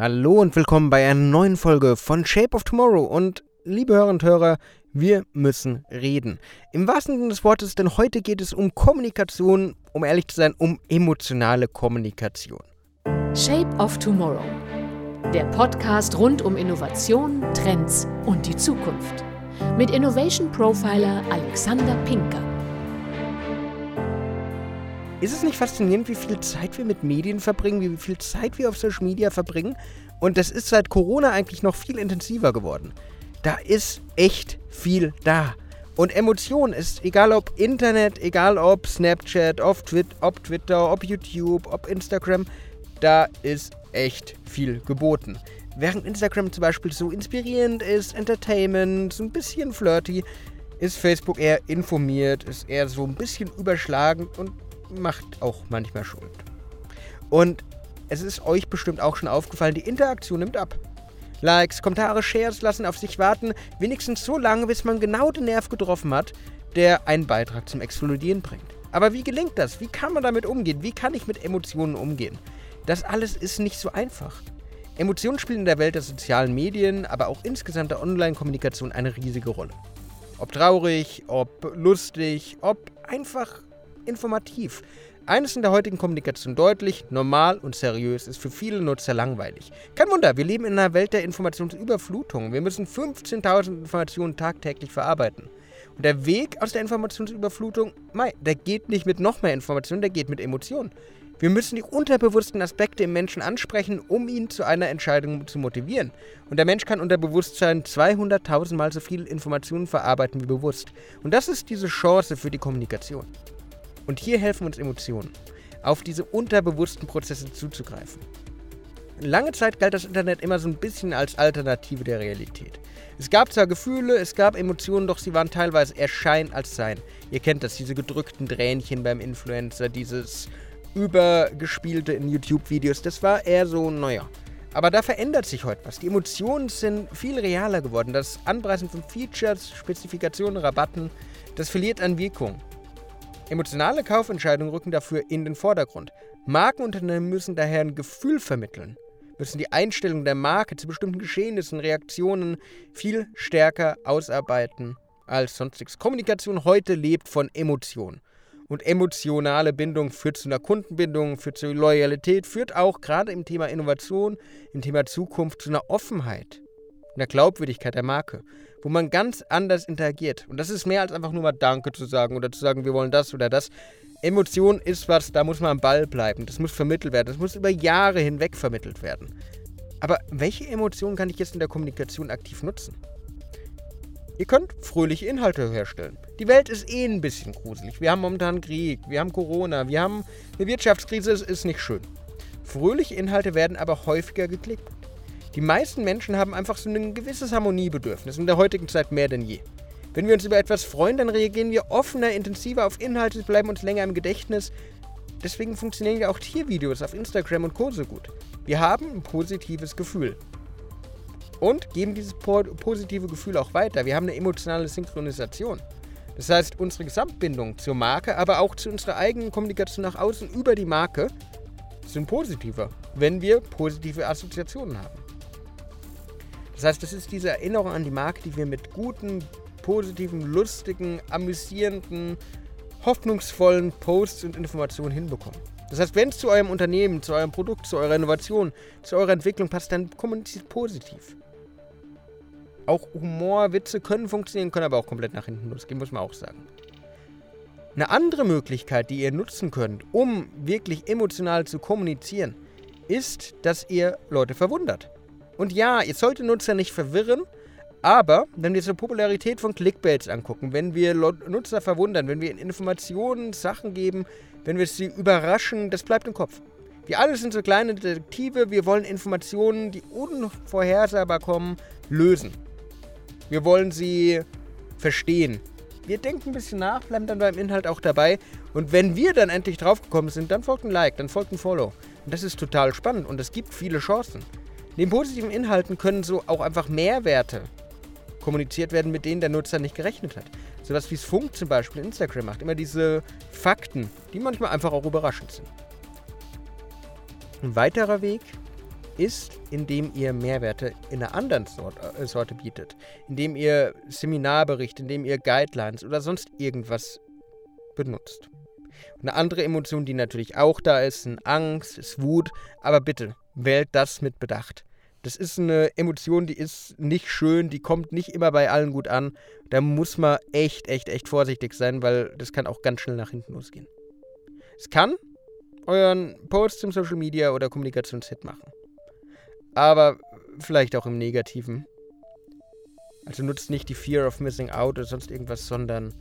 Hallo und willkommen bei einer neuen Folge von Shape of Tomorrow. Und liebe Hörer und Hörer, wir müssen reden. Im wahrsten Sinne des Wortes, denn heute geht es um Kommunikation, um ehrlich zu sein, um emotionale Kommunikation. Shape of Tomorrow. Der Podcast rund um Innovation, Trends und die Zukunft. Mit Innovation Profiler Alexander Pinker. Ist es nicht faszinierend, wie viel Zeit wir mit Medien verbringen, wie viel Zeit wir auf Social Media verbringen? Und das ist seit Corona eigentlich noch viel intensiver geworden. Da ist echt viel da. Und Emotion ist, egal ob Internet, egal ob Snapchat, ob, Twi ob Twitter, ob YouTube, ob Instagram, da ist echt viel geboten. Während Instagram zum Beispiel so inspirierend ist, Entertainment, so ein bisschen flirty, ist Facebook eher informiert, ist eher so ein bisschen überschlagend und macht auch manchmal Schuld. Und es ist euch bestimmt auch schon aufgefallen, die Interaktion nimmt ab. Likes, Kommentare, Shares lassen auf sich warten, wenigstens so lange, bis man genau den Nerv getroffen hat, der einen Beitrag zum Explodieren bringt. Aber wie gelingt das? Wie kann man damit umgehen? Wie kann ich mit Emotionen umgehen? Das alles ist nicht so einfach. Emotionen spielen in der Welt der sozialen Medien, aber auch insgesamt der Online-Kommunikation eine riesige Rolle. Ob traurig, ob lustig, ob einfach informativ. Eines in der heutigen Kommunikation deutlich, normal und seriös ist für viele Nutzer langweilig. Kein Wunder, wir leben in einer Welt der Informationsüberflutung. Wir müssen 15.000 Informationen tagtäglich verarbeiten. Und der Weg aus der Informationsüberflutung, mei, der geht nicht mit noch mehr Informationen, der geht mit Emotionen. Wir müssen die unterbewussten Aspekte im Menschen ansprechen, um ihn zu einer Entscheidung zu motivieren. Und der Mensch kann unter Bewusstsein 200.000 Mal so viel Informationen verarbeiten wie bewusst. Und das ist diese Chance für die Kommunikation. Und hier helfen uns Emotionen, auf diese unterbewussten Prozesse zuzugreifen. Lange Zeit galt das Internet immer so ein bisschen als Alternative der Realität. Es gab zwar Gefühle, es gab Emotionen, doch sie waren teilweise eher als Sein. Ihr kennt das, diese gedrückten Tränchen beim Influencer, dieses übergespielte in YouTube-Videos, das war eher so, naja. Aber da verändert sich heute was. Die Emotionen sind viel realer geworden. Das Anpreisen von Features, Spezifikationen, Rabatten, das verliert an Wirkung. Emotionale Kaufentscheidungen rücken dafür in den Vordergrund. Markenunternehmen müssen daher ein Gefühl vermitteln, müssen die Einstellung der Marke zu bestimmten Geschehnissen, Reaktionen viel stärker ausarbeiten als sonstiges. Kommunikation heute lebt von Emotionen. Und emotionale Bindung führt zu einer Kundenbindung, führt zu Loyalität, führt auch gerade im Thema Innovation, im Thema Zukunft zu einer Offenheit der Glaubwürdigkeit der Marke, wo man ganz anders interagiert. Und das ist mehr als einfach nur mal Danke zu sagen oder zu sagen, wir wollen das oder das. Emotion ist was, da muss man am Ball bleiben. Das muss vermittelt werden. Das muss über Jahre hinweg vermittelt werden. Aber welche Emotionen kann ich jetzt in der Kommunikation aktiv nutzen? Ihr könnt fröhliche Inhalte herstellen. Die Welt ist eh ein bisschen gruselig. Wir haben momentan Krieg, wir haben Corona, wir haben eine Wirtschaftskrise, es ist nicht schön. Fröhliche Inhalte werden aber häufiger geklickt. Die meisten Menschen haben einfach so ein gewisses Harmoniebedürfnis, in der heutigen Zeit mehr denn je. Wenn wir uns über etwas freuen, dann reagieren wir offener, intensiver auf Inhalte, bleiben uns länger im Gedächtnis. Deswegen funktionieren ja auch Tiervideos auf Instagram und Co. so gut. Wir haben ein positives Gefühl. Und geben dieses positive Gefühl auch weiter. Wir haben eine emotionale Synchronisation. Das heißt, unsere Gesamtbindung zur Marke, aber auch zu unserer eigenen Kommunikation nach außen über die Marke sind positiver, wenn wir positive Assoziationen haben. Das heißt, das ist diese Erinnerung an die Marke, die wir mit guten, positiven, lustigen, amüsierenden, hoffnungsvollen Posts und Informationen hinbekommen. Das heißt, wenn es zu eurem Unternehmen, zu eurem Produkt, zu eurer Innovation, zu eurer Entwicklung passt, dann kommuniziert positiv. Auch Humor, Witze können funktionieren, können aber auch komplett nach hinten losgehen, muss man auch sagen. Eine andere Möglichkeit, die ihr nutzen könnt, um wirklich emotional zu kommunizieren, ist, dass ihr Leute verwundert. Und ja, ihr solltet Nutzer nicht verwirren, aber wenn wir die Popularität von Clickbaits angucken, wenn wir Nutzer verwundern, wenn wir Informationen, Sachen geben, wenn wir sie überraschen, das bleibt im Kopf. Wir alle sind so kleine Detektive, wir wollen Informationen, die unvorhersehbar kommen, lösen. Wir wollen sie verstehen. Wir denken ein bisschen nach, bleiben dann beim Inhalt auch dabei. Und wenn wir dann endlich draufgekommen sind, dann folgt ein Like, dann folgt ein Follow. Und das ist total spannend und es gibt viele Chancen. Neben positiven Inhalten können so auch einfach Mehrwerte kommuniziert werden, mit denen der Nutzer nicht gerechnet hat. Sowas wie es Funk zum Beispiel Instagram macht. Immer diese Fakten, die manchmal einfach auch überraschend sind. Ein weiterer Weg ist, indem ihr Mehrwerte in einer anderen Sorte, äh, Sorte bietet. Indem ihr Seminarbericht, indem ihr Guidelines oder sonst irgendwas benutzt. Eine andere Emotion, die natürlich auch da ist, sind Angst, ist Wut, aber bitte wählt das mit Bedacht. Das ist eine Emotion, die ist nicht schön, die kommt nicht immer bei allen gut an. Da muss man echt, echt, echt vorsichtig sein, weil das kann auch ganz schnell nach hinten losgehen. Es kann euren Post im Social Media oder Kommunikationshit machen. Aber vielleicht auch im Negativen. Also nutzt nicht die Fear of Missing Out oder sonst irgendwas, sondern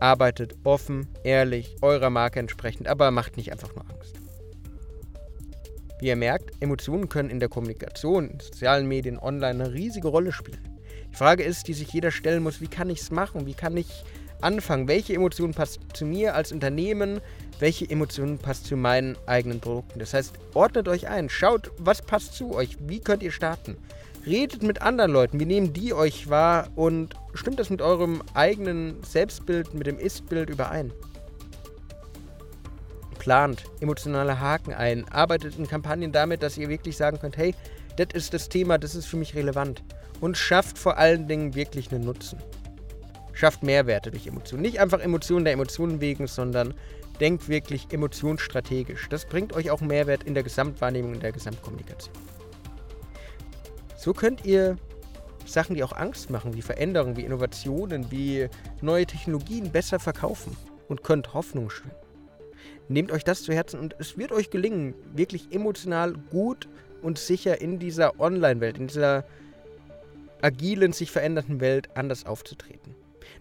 arbeitet offen, ehrlich, eurer Marke entsprechend, aber macht nicht einfach nur Angst. Wie ihr merkt, Emotionen können in der Kommunikation, in sozialen Medien, online eine riesige Rolle spielen. Die Frage ist, die sich jeder stellen muss, wie kann ich es machen? Wie kann ich anfangen? Welche Emotion passt zu mir als Unternehmen? Welche Emotion passt zu meinen eigenen Produkten? Das heißt, ordnet euch ein, schaut, was passt zu euch, wie könnt ihr starten? Redet mit anderen Leuten, wie nehmen die euch wahr und stimmt das mit eurem eigenen Selbstbild, mit dem Ist-Bild überein? Plant emotionale Haken ein, arbeitet in Kampagnen damit, dass ihr wirklich sagen könnt, hey, das ist das Thema, das ist für mich relevant. Und schafft vor allen Dingen wirklich einen Nutzen. Schafft Mehrwerte durch Emotionen. Nicht einfach Emotionen der Emotionen wegen, sondern denkt wirklich emotionsstrategisch. Das bringt euch auch Mehrwert in der Gesamtwahrnehmung, in der Gesamtkommunikation. So könnt ihr Sachen, die auch Angst machen, wie Veränderungen, wie Innovationen, wie neue Technologien besser verkaufen und könnt Hoffnung schüren. Nehmt euch das zu Herzen und es wird euch gelingen, wirklich emotional gut und sicher in dieser Online-Welt, in dieser agilen, sich verändernden Welt anders aufzutreten.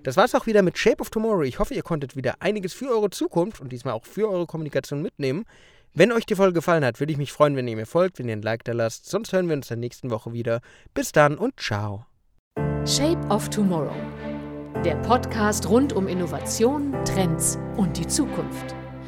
Das war es auch wieder mit Shape of Tomorrow. Ich hoffe, ihr konntet wieder einiges für eure Zukunft und diesmal auch für eure Kommunikation mitnehmen. Wenn euch die Folge gefallen hat, würde ich mich freuen, wenn ihr mir folgt, wenn ihr ein Like da lasst. Sonst hören wir uns der nächsten Woche wieder. Bis dann und ciao. Shape of Tomorrow. Der Podcast rund um Innovation, Trends und die Zukunft